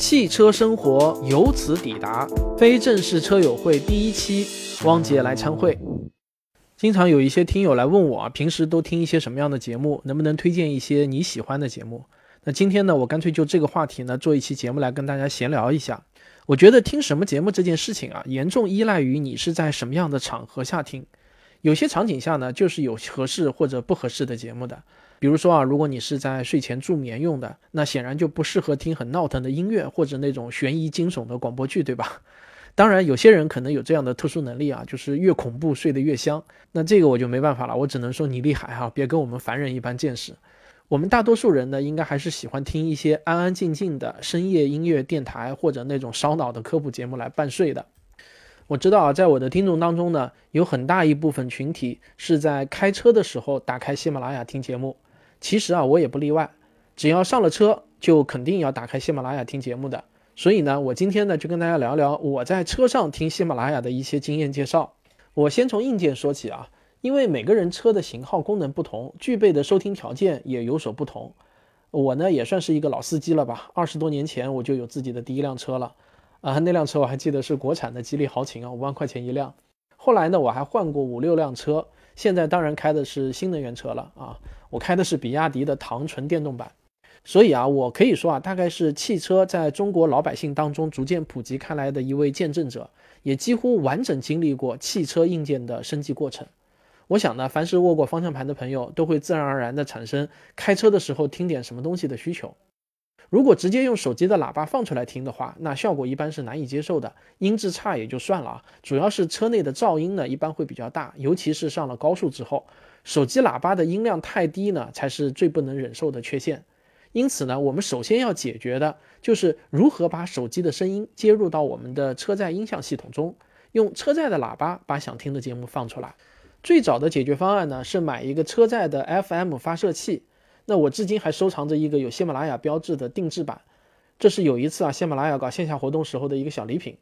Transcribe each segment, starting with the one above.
汽车生活由此抵达，非正式车友会第一期，汪杰来参会。经常有一些听友来问我啊，平时都听一些什么样的节目？能不能推荐一些你喜欢的节目？那今天呢，我干脆就这个话题呢，做一期节目来跟大家闲聊一下。我觉得听什么节目这件事情啊，严重依赖于你是在什么样的场合下听。有些场景下呢，就是有合适或者不合适的节目的。比如说啊，如果你是在睡前助眠用的，那显然就不适合听很闹腾的音乐或者那种悬疑惊悚的广播剧，对吧？当然，有些人可能有这样的特殊能力啊，就是越恐怖睡得越香。那这个我就没办法了，我只能说你厉害哈，别跟我们凡人一般见识。我们大多数人呢，应该还是喜欢听一些安安静静的深夜音乐电台或者那种烧脑的科普节目来伴睡的。我知道啊，在我的听众当中呢，有很大一部分群体是在开车的时候打开喜马拉雅听节目。其实啊，我也不例外，只要上了车，就肯定要打开喜马拉雅听节目的。所以呢，我今天呢就跟大家聊聊我在车上听喜马拉雅的一些经验介绍。我先从硬件说起啊，因为每个人车的型号、功能不同，具备的收听条件也有所不同。我呢也算是一个老司机了吧，二十多年前我就有自己的第一辆车了，啊，那辆车我还记得是国产的吉利豪情啊，五万块钱一辆。后来呢，我还换过五六辆车，现在当然开的是新能源车了啊。我开的是比亚迪的唐纯电动版，所以啊，我可以说啊，大概是汽车在中国老百姓当中逐渐普及开来的一位见证者，也几乎完整经历过汽车硬件的升级过程。我想呢，凡是握过方向盘的朋友，都会自然而然的产生开车的时候听点什么东西的需求。如果直接用手机的喇叭放出来听的话，那效果一般是难以接受的，音质差也就算了啊，主要是车内的噪音呢，一般会比较大，尤其是上了高速之后。手机喇叭的音量太低呢，才是最不能忍受的缺陷。因此呢，我们首先要解决的就是如何把手机的声音接入到我们的车载音响系统中，用车载的喇叭把想听的节目放出来。最早的解决方案呢，是买一个车载的 FM 发射器。那我至今还收藏着一个有喜马拉雅标志的定制版，这是有一次啊，喜马拉雅搞线下活动时候的一个小礼品。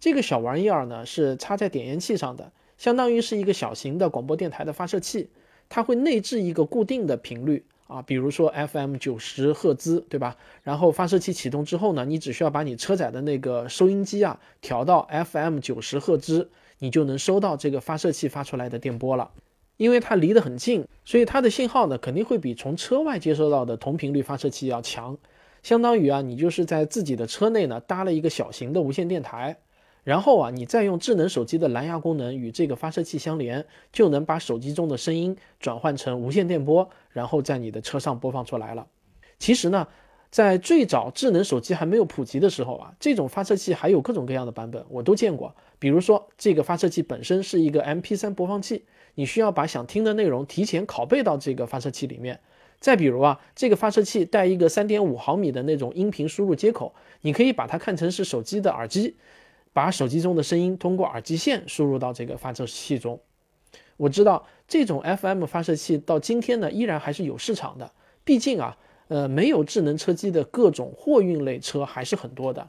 这个小玩意儿呢，是插在点烟器上的，相当于是一个小型的广播电台的发射器。它会内置一个固定的频率啊，比如说 FM 九十赫兹，对吧？然后发射器启动之后呢，你只需要把你车载的那个收音机啊调到 FM 九十赫兹，你就能收到这个发射器发出来的电波了。因为它离得很近，所以它的信号呢肯定会比从车外接收到的同频率发射器要强。相当于啊，你就是在自己的车内呢搭了一个小型的无线电台。然后啊，你再用智能手机的蓝牙功能与这个发射器相连，就能把手机中的声音转换成无线电波，然后在你的车上播放出来了。其实呢，在最早智能手机还没有普及的时候啊，这种发射器还有各种各样的版本，我都见过。比如说，这个发射器本身是一个 MP3 播放器，你需要把想听的内容提前拷贝到这个发射器里面。再比如啊，这个发射器带一个3.5毫米的那种音频输入接口，你可以把它看成是手机的耳机。把手机中的声音通过耳机线输入到这个发射器中。我知道这种 FM 发射器到今天呢依然还是有市场的。毕竟啊，呃，没有智能车机的各种货运类车还是很多的。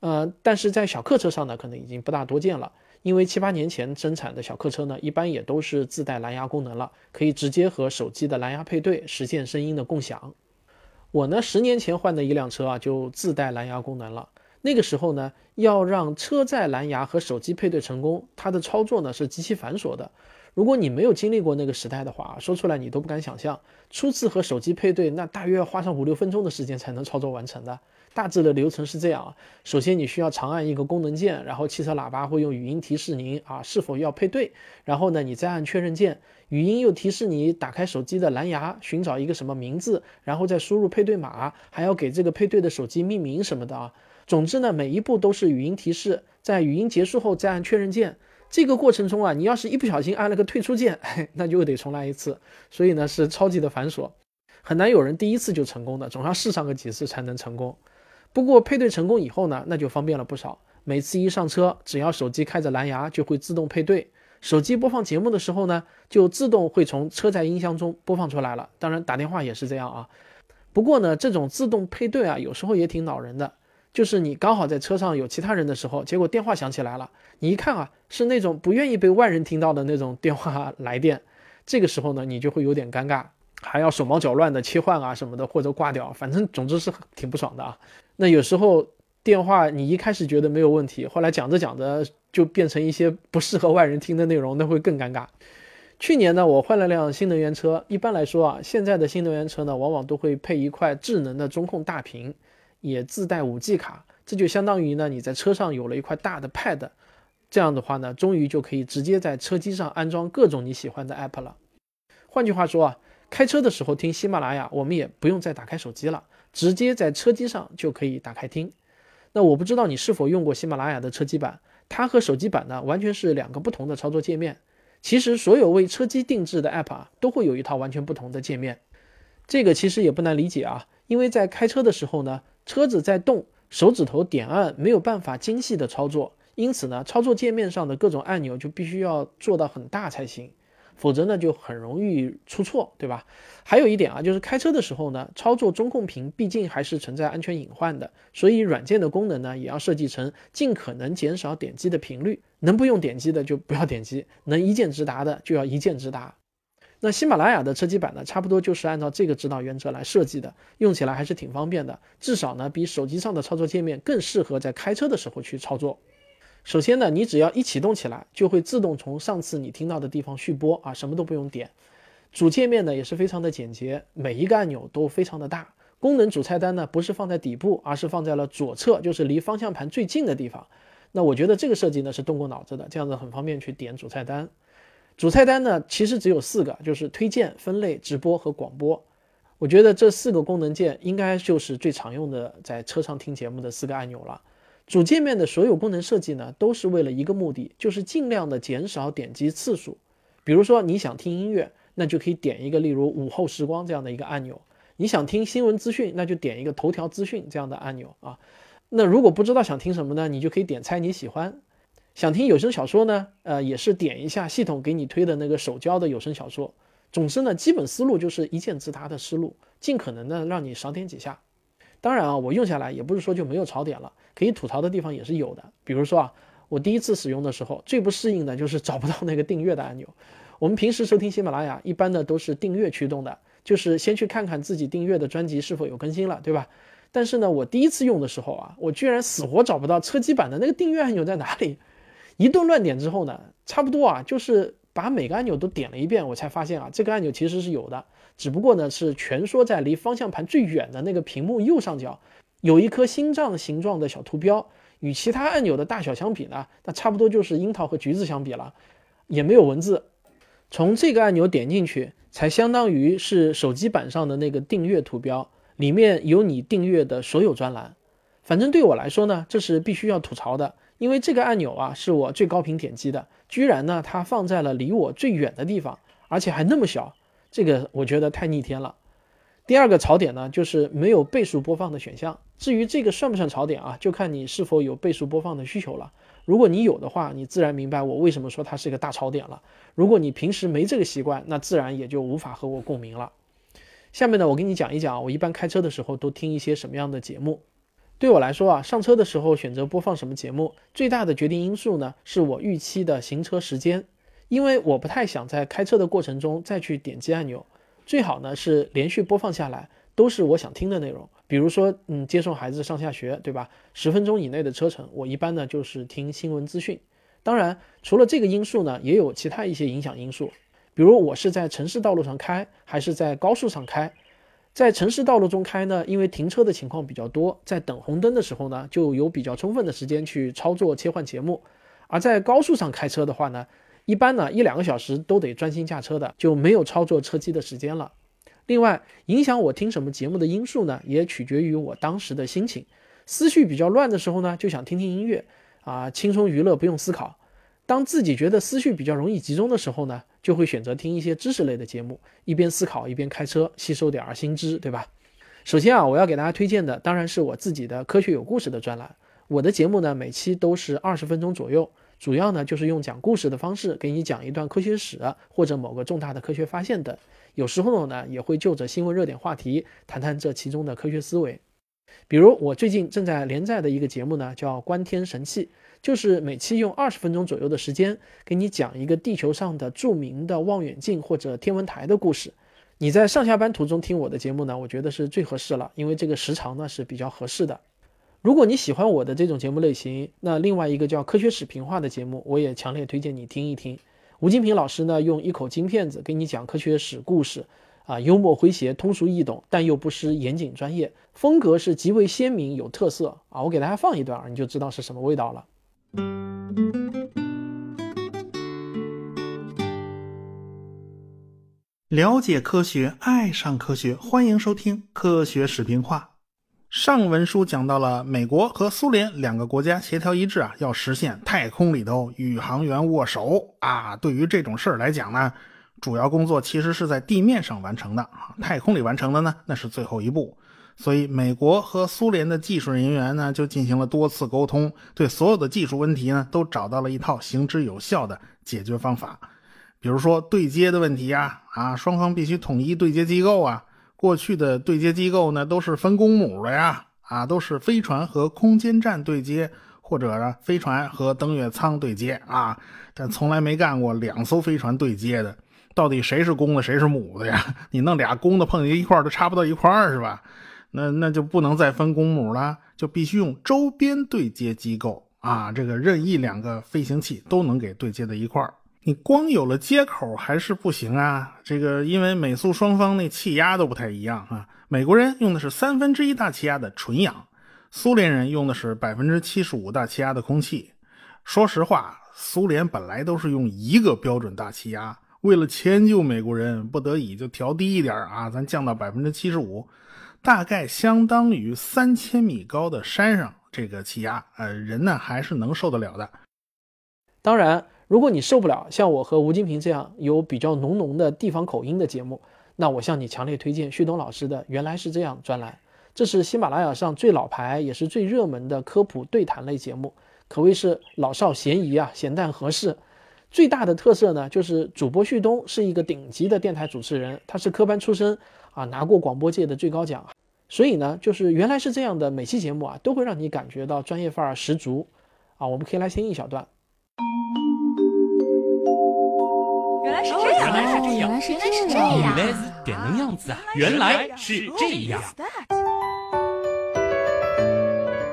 呃，但是在小客车上呢，可能已经不大多见了。因为七八年前生产的小客车呢，一般也都是自带蓝牙功能了，可以直接和手机的蓝牙配对，实现声音的共享。我呢，十年前换的一辆车啊，就自带蓝牙功能了。那个时候呢，要让车载蓝牙和手机配对成功，它的操作呢是极其繁琐的。如果你没有经历过那个时代的话，说出来你都不敢想象。初次和手机配对，那大约要花上五六分钟的时间才能操作完成的。大致的流程是这样啊：首先你需要长按一个功能键，然后汽车喇叭会用语音提示您啊是否要配对，然后呢你再按确认键，语音又提示你打开手机的蓝牙，寻找一个什么名字，然后再输入配对码，还要给这个配对的手机命名什么的啊。总之呢，每一步都是语音提示，在语音结束后再按确认键。这个过程中啊，你要是一不小心按了个退出键，那就得重来一次。所以呢，是超级的繁琐，很难有人第一次就成功的，总要试上个几次才能成功。不过配对成功以后呢，那就方便了不少。每次一上车，只要手机开着蓝牙，就会自动配对。手机播放节目的时候呢，就自动会从车载音箱中播放出来了。当然打电话也是这样啊。不过呢，这种自动配对啊，有时候也挺恼人的。就是你刚好在车上有其他人的时候，结果电话响起来了，你一看啊，是那种不愿意被外人听到的那种电话来电，这个时候呢，你就会有点尴尬，还要手忙脚乱的切换啊什么的，或者挂掉，反正总之是挺不爽的啊。那有时候电话你一开始觉得没有问题，后来讲着讲着就变成一些不适合外人听的内容，那会更尴尬。去年呢，我换了辆新能源车。一般来说啊，现在的新能源车呢，往往都会配一块智能的中控大屏，也自带 5G 卡。这就相当于呢，你在车上有了一块大的 Pad。这样的话呢，终于就可以直接在车机上安装各种你喜欢的 App 了。换句话说啊，开车的时候听喜马拉雅，我们也不用再打开手机了，直接在车机上就可以打开听。那我不知道你是否用过喜马拉雅的车机版，它和手机版呢，完全是两个不同的操作界面。其实所有为车机定制的 App 啊，都会有一套完全不同的界面。这个其实也不难理解啊，因为在开车的时候呢，车子在动，手指头点按没有办法精细的操作，因此呢，操作界面上的各种按钮就必须要做到很大才行。否则呢，就很容易出错，对吧？还有一点啊，就是开车的时候呢，操作中控屏毕竟还是存在安全隐患的，所以软件的功能呢，也要设计成尽可能减少点击的频率，能不用点击的就不要点击，能一键直达的就要一键直达。那喜马拉雅的车机版呢，差不多就是按照这个指导原则来设计的，用起来还是挺方便的，至少呢，比手机上的操作界面更适合在开车的时候去操作。首先呢，你只要一启动起来，就会自动从上次你听到的地方续播啊，什么都不用点。主界面呢也是非常的简洁，每一个按钮都非常的大。功能主菜单呢不是放在底部，而是放在了左侧，就是离方向盘最近的地方。那我觉得这个设计呢是动过脑子的，这样子很方便去点主菜单。主菜单呢其实只有四个，就是推荐、分类、直播和广播。我觉得这四个功能键应该就是最常用的在车上听节目的四个按钮了。主界面的所有功能设计呢，都是为了一个目的，就是尽量的减少点击次数。比如说你想听音乐，那就可以点一个例如午后时光这样的一个按钮；你想听新闻资讯，那就点一个头条资讯这样的按钮啊。那如果不知道想听什么呢，你就可以点猜你喜欢。想听有声小说呢，呃，也是点一下系统给你推的那个手交的有声小说。总之呢，基本思路就是一键直达的思路，尽可能的让你少点几下。当然啊，我用下来也不是说就没有槽点了，可以吐槽的地方也是有的。比如说啊，我第一次使用的时候，最不适应的就是找不到那个订阅的按钮。我们平时收听喜马拉雅，一般的都是订阅驱动的，就是先去看看自己订阅的专辑是否有更新了，对吧？但是呢，我第一次用的时候啊，我居然死活找不到车机版的那个订阅按钮在哪里，一顿乱点之后呢，差不多啊，就是把每个按钮都点了一遍，我才发现啊，这个按钮其实是有的。只不过呢，是蜷缩在离方向盘最远的那个屏幕右上角，有一颗心脏形状的小图标。与其他按钮的大小相比呢，那差不多就是樱桃和橘子相比了，也没有文字。从这个按钮点进去，才相当于是手机版上的那个订阅图标，里面有你订阅的所有专栏。反正对我来说呢，这是必须要吐槽的，因为这个按钮啊，是我最高频点击的，居然呢，它放在了离我最远的地方，而且还那么小。这个我觉得太逆天了。第二个槽点呢，就是没有倍速播放的选项。至于这个算不算槽点啊，就看你是否有倍速播放的需求了。如果你有的话，你自然明白我为什么说它是一个大槽点了。如果你平时没这个习惯，那自然也就无法和我共鸣了。下面呢，我跟你讲一讲，我一般开车的时候都听一些什么样的节目。对我来说啊，上车的时候选择播放什么节目，最大的决定因素呢，是我预期的行车时间。因为我不太想在开车的过程中再去点击按钮，最好呢是连续播放下来都是我想听的内容。比如说，嗯，接送孩子上下学，对吧？十分钟以内的车程，我一般呢就是听新闻资讯。当然，除了这个因素呢，也有其他一些影响因素，比如我是在城市道路上开还是在高速上开。在城市道路中开呢，因为停车的情况比较多，在等红灯的时候呢，就有比较充分的时间去操作切换节目。而在高速上开车的话呢，一般呢，一两个小时都得专心驾车的，就没有操作车机的时间了。另外，影响我听什么节目的因素呢，也取决于我当时的心情。思绪比较乱的时候呢，就想听听音乐，啊，轻松娱乐，不用思考。当自己觉得思绪比较容易集中的时候呢，就会选择听一些知识类的节目，一边思考一边开车，吸收点儿新知，对吧？首先啊，我要给大家推荐的当然是我自己的科学有故事的专栏。我的节目呢，每期都是二十分钟左右。主要呢就是用讲故事的方式给你讲一段科学史或者某个重大的科学发现等，有时候呢也会就着新闻热点话题谈谈这其中的科学思维。比如我最近正在连载的一个节目呢叫《观天神器》，就是每期用二十分钟左右的时间给你讲一个地球上的著名的望远镜或者天文台的故事。你在上下班途中听我的节目呢，我觉得是最合适了，因为这个时长呢是比较合适的。如果你喜欢我的这种节目类型，那另外一个叫《科学史评话》的节目，我也强烈推荐你听一听。吴金平老师呢，用一口金片子给你讲科学史故事，啊，幽默诙谐，通俗易懂，但又不失严谨专业，风格是极为鲜明有特色啊。我给大家放一段，你就知道是什么味道了。了解科学，爱上科学，欢迎收听《科学史评话》。上文书讲到了美国和苏联两个国家协调一致啊，要实现太空里头宇航员握手啊。对于这种事儿来讲呢，主要工作其实是在地面上完成的啊，太空里完成的呢，那是最后一步。所以，美国和苏联的技术人员呢，就进行了多次沟通，对所有的技术问题呢，都找到了一套行之有效的解决方法。比如说对接的问题呀，啊，双方必须统一对接机构啊。过去的对接机构呢，都是分公母的呀，啊，都是飞船和空间站对接，或者呢飞船和登月舱对接啊，但从来没干过两艘飞船对接的。到底谁是公的，谁是母的呀？你弄俩公的碰一一块儿都插不到一块儿是吧？那那就不能再分公母了，就必须用周边对接机构啊，这个任意两个飞行器都能给对接在一块儿。你光有了接口还是不行啊！这个因为美苏双方那气压都不太一样啊。美国人用的是三分之一大气压的纯氧，苏联人用的是百分之七十五大气压的空气。说实话，苏联本来都是用一个标准大气压，为了迁就美国人，不得已就调低一点啊，咱降到百分之七十五，大概相当于三千米高的山上这个气压，呃，人呢还是能受得了的。当然。如果你受不了像我和吴金平这样有比较浓浓的地方口音的节目，那我向你强烈推荐旭东老师的《原来是这样》专栏。这是喜马拉雅上最老牌也是最热门的科普对谈类节目，可谓是老少咸宜啊，咸淡合适。最大的特色呢，就是主播旭东是一个顶级的电台主持人，他是科班出身啊，拿过广播界的最高奖。所以呢，就是原来是这样的每期节目啊，都会让你感觉到专业范儿十足啊。我们可以来听一小段。原来是这样，原来是这样，原来是这样，原来是这样子啊！原来是这样。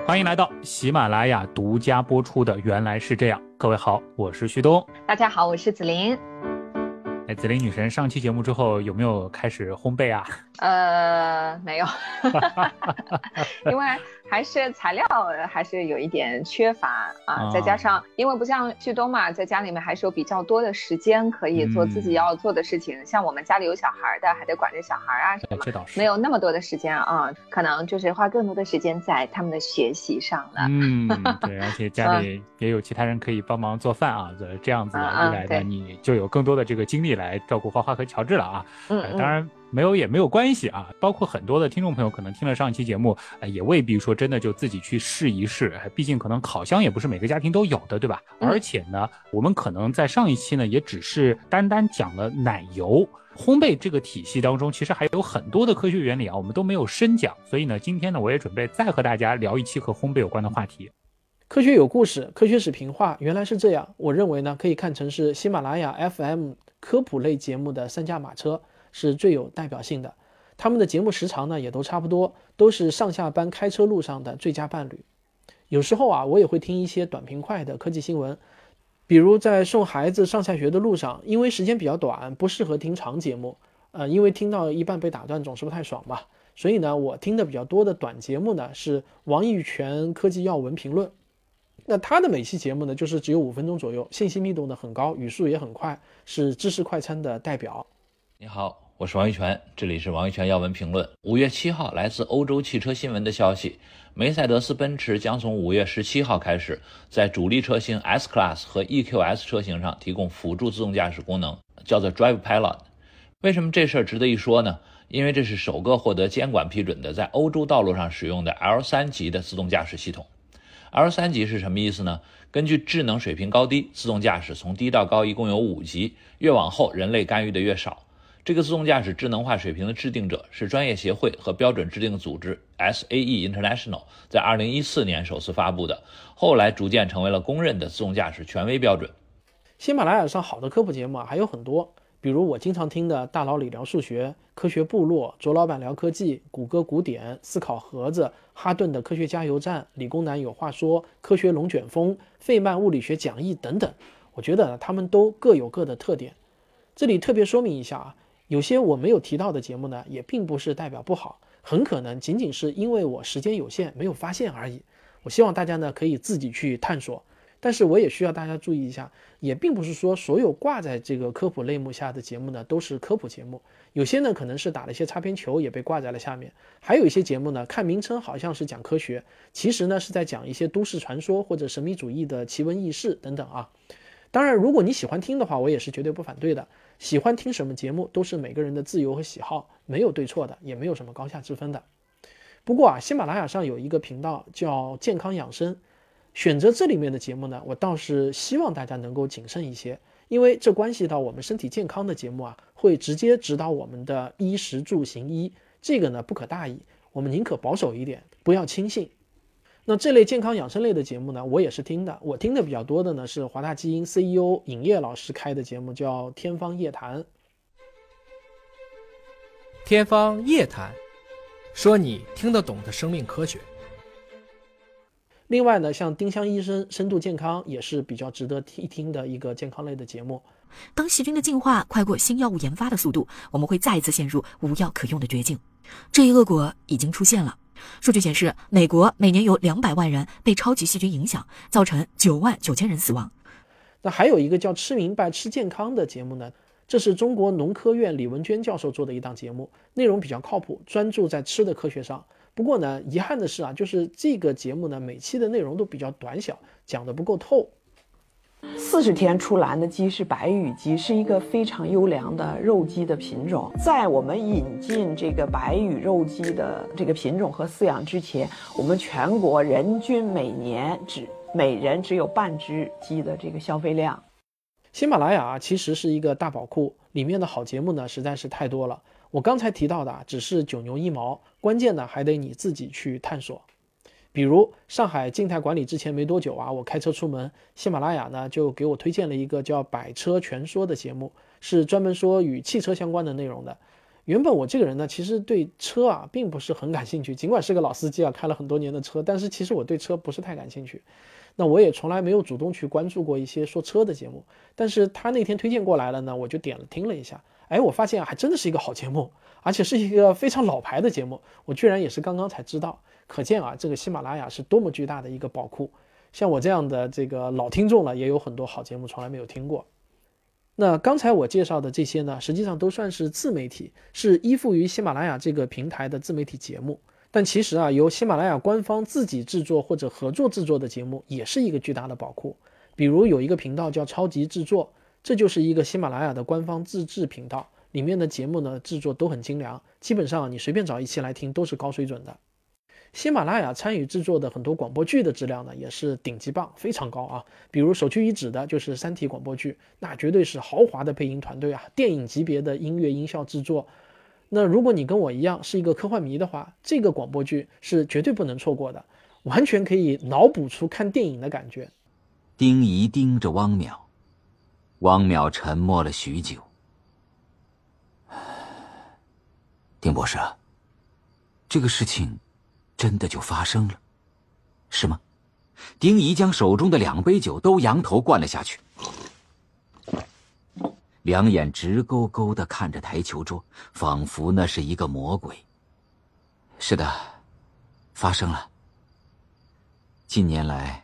欢迎来到喜马拉雅独家播出的《原来是这样》，各位好，我是旭东，大家好，我是紫琳。哎，紫菱女神，上期节目之后有没有开始烘焙啊？呃，没有，因为。还是材料还是有一点缺乏啊，再加上因为不像旭东嘛，在家里面还是有比较多的时间可以做自己要做的事情。像我们家里有小孩的，还得管着小孩啊什么，没有那么多的时间啊，可能就是花更多的时间在他们的学习上了。嗯，对，而且家里也有其他人可以帮忙做饭啊，这样子一来呢，你就有更多的这个精力来照顾花花和乔治了啊。嗯，当然。没有也没有关系啊，包括很多的听众朋友可能听了上一期节目，也未必说真的就自己去试一试，毕竟可能烤箱也不是每个家庭都有的，对吧？而且呢，我们可能在上一期呢，也只是单单讲了奶油烘焙这个体系当中，其实还有很多的科学原理啊，我们都没有深讲。所以呢，今天呢，我也准备再和大家聊一期和烘焙有关的话题。科学有故事，科学史评话，原来是这样。我认为呢，可以看成是喜马拉雅 FM 科普类节目的三驾马车。是最有代表性的，他们的节目时长呢也都差不多，都是上下班开车路上的最佳伴侣。有时候啊，我也会听一些短平快的科技新闻，比如在送孩子上下学的路上，因为时间比较短，不适合听长节目，呃，因为听到一半被打断总是不太爽嘛。所以呢，我听的比较多的短节目呢是王玉泉科技要闻评论，那他的每期节目呢就是只有五分钟左右，信息密度呢很高，语速也很快，是知识快餐的代表。你好，我是王玉泉，这里是王玉泉要闻评论。五月七号，来自欧洲汽车新闻的消息，梅赛德斯奔驰将从五月十七号开始，在主力车型 S Class 和 EQS 车型上提供辅助自动驾驶功能，叫做 Drive Pilot。为什么这事儿值得一说呢？因为这是首个获得监管批准的在欧洲道路上使用的 L 三级的自动驾驶系统。L 三级是什么意思呢？根据智能水平高低，自动驾驶从低到高一共有五级，越往后人类干预的越少。这个自动驾驶智能化水平的制定者是专业协会和标准制定组织 SAE International，在2014年首次发布的，后来逐渐成为了公认的自动驾驶权威标准。喜马拉雅上好的科普节目啊还有很多，比如我经常听的大佬李聊数学、科学部落、卓老板聊科技、谷歌古典、思考盒子、哈顿的科学加油站、理工男有话说、科学龙卷风、费曼物理学讲义等等，我觉得他们都各有各的特点。这里特别说明一下啊，有些我没有提到的节目呢，也并不是代表不好，很可能仅仅是因为我时间有限没有发现而已。我希望大家呢可以自己去探索。但是我也需要大家注意一下，也并不是说所有挂在这个科普类目下的节目呢都是科普节目，有些呢可能是打了一些擦边球，也被挂在了下面。还有一些节目呢，看名称好像是讲科学，其实呢是在讲一些都市传说或者神秘主义的奇闻异事等等啊。当然，如果你喜欢听的话，我也是绝对不反对的。喜欢听什么节目都是每个人的自由和喜好，没有对错的，也没有什么高下之分的。不过啊，喜马拉雅上有一个频道叫健康养生。选择这里面的节目呢，我倒是希望大家能够谨慎一些，因为这关系到我们身体健康的节目啊，会直接指导我们的衣食住行医，这个呢不可大意，我们宁可保守一点，不要轻信。那这类健康养生类的节目呢，我也是听的，我听的比较多的呢是华大基因 CEO 尹烨老师开的节目，叫《天方夜谭》。天方夜谭，说你听得懂的生命科学。另外呢，像丁香医生深度健康也是比较值得一听的一个健康类的节目。当细菌的进化快过新药物研发的速度，我们会再一次陷入无药可用的绝境。这一恶果已经出现了。数据显示，美国每年有两百万人被超级细菌影响，造成九万九千人死亡。那还有一个叫“吃明白吃健康”的节目呢，这是中国农科院李文娟教授做的一档节目，内容比较靠谱，专注在吃的科学上。不过呢，遗憾的是啊，就是这个节目呢，每期的内容都比较短小，讲的不够透。四十天出栏的鸡是白羽鸡，是一个非常优良的肉鸡的品种。在我们引进这个白羽肉鸡的这个品种和饲养之前，我们全国人均每年只每人只有半只鸡的这个消费量。喜马拉雅其实是一个大宝库，里面的好节目呢实在是太多了。我刚才提到的只是九牛一毛，关键呢还得你自己去探索。比如上海静态管理之前没多久啊，我开车出门，喜马拉雅呢就给我推荐了一个叫《百车全说》的节目，是专门说与汽车相关的内容的。原本我这个人呢，其实对车啊并不是很感兴趣，尽管是个老司机啊，开了很多年的车，但是其实我对车不是太感兴趣。那我也从来没有主动去关注过一些说车的节目，但是他那天推荐过来了呢，我就点了听了一下。哎，我发现还真的是一个好节目，而且是一个非常老牌的节目，我居然也是刚刚才知道。可见啊，这个喜马拉雅是多么巨大的一个宝库。像我这样的这个老听众了，也有很多好节目从来没有听过。那刚才我介绍的这些呢，实际上都算是自媒体，是依附于喜马拉雅这个平台的自媒体节目。但其实啊，由喜马拉雅官方自己制作或者合作制作的节目，也是一个巨大的宝库。比如有一个频道叫超级制作。这就是一个喜马拉雅的官方自制频道，里面的节目呢制作都很精良，基本上你随便找一期来听都是高水准的。喜马拉雅参与制作的很多广播剧的质量呢也是顶级棒，非常高啊。比如首屈一指的就是《三体》广播剧，那绝对是豪华的配音团队啊，电影级别的音乐音效制作。那如果你跟我一样是一个科幻迷的话，这个广播剧是绝对不能错过的，完全可以脑补出看电影的感觉。丁仪盯着汪淼。汪淼沉默了许久。丁博士，这个事情真的就发生了，是吗？丁仪将手中的两杯酒都仰头灌了下去，两眼直勾勾的看着台球桌，仿佛那是一个魔鬼。是的，发生了。近年来。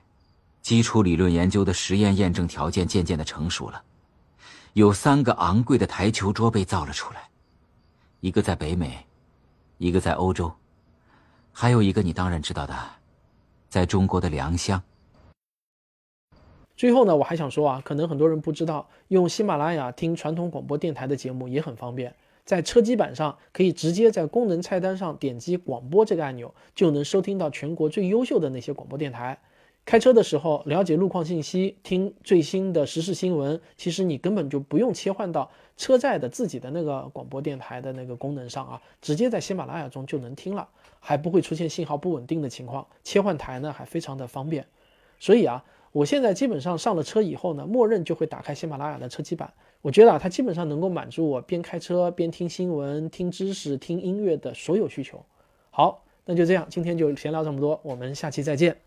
基础理论研究的实验验证条件渐渐的成熟了，有三个昂贵的台球桌被造了出来，一个在北美，一个在欧洲，还有一个你当然知道的，在中国的良乡。最后呢，我还想说啊，可能很多人不知道，用喜马拉雅听传统广播电台的节目也很方便，在车机版上可以直接在功能菜单上点击广播这个按钮，就能收听到全国最优秀的那些广播电台。开车的时候了解路况信息，听最新的时事新闻，其实你根本就不用切换到车载的自己的那个广播电台的那个功能上啊，直接在喜马拉雅中就能听了，还不会出现信号不稳定的情况，切换台呢还非常的方便。所以啊，我现在基本上上了车以后呢，默认就会打开喜马拉雅的车机版。我觉得啊，它基本上能够满足我边开车边听新闻、听知识、听音乐的所有需求。好，那就这样，今天就闲聊这么多，我们下期再见。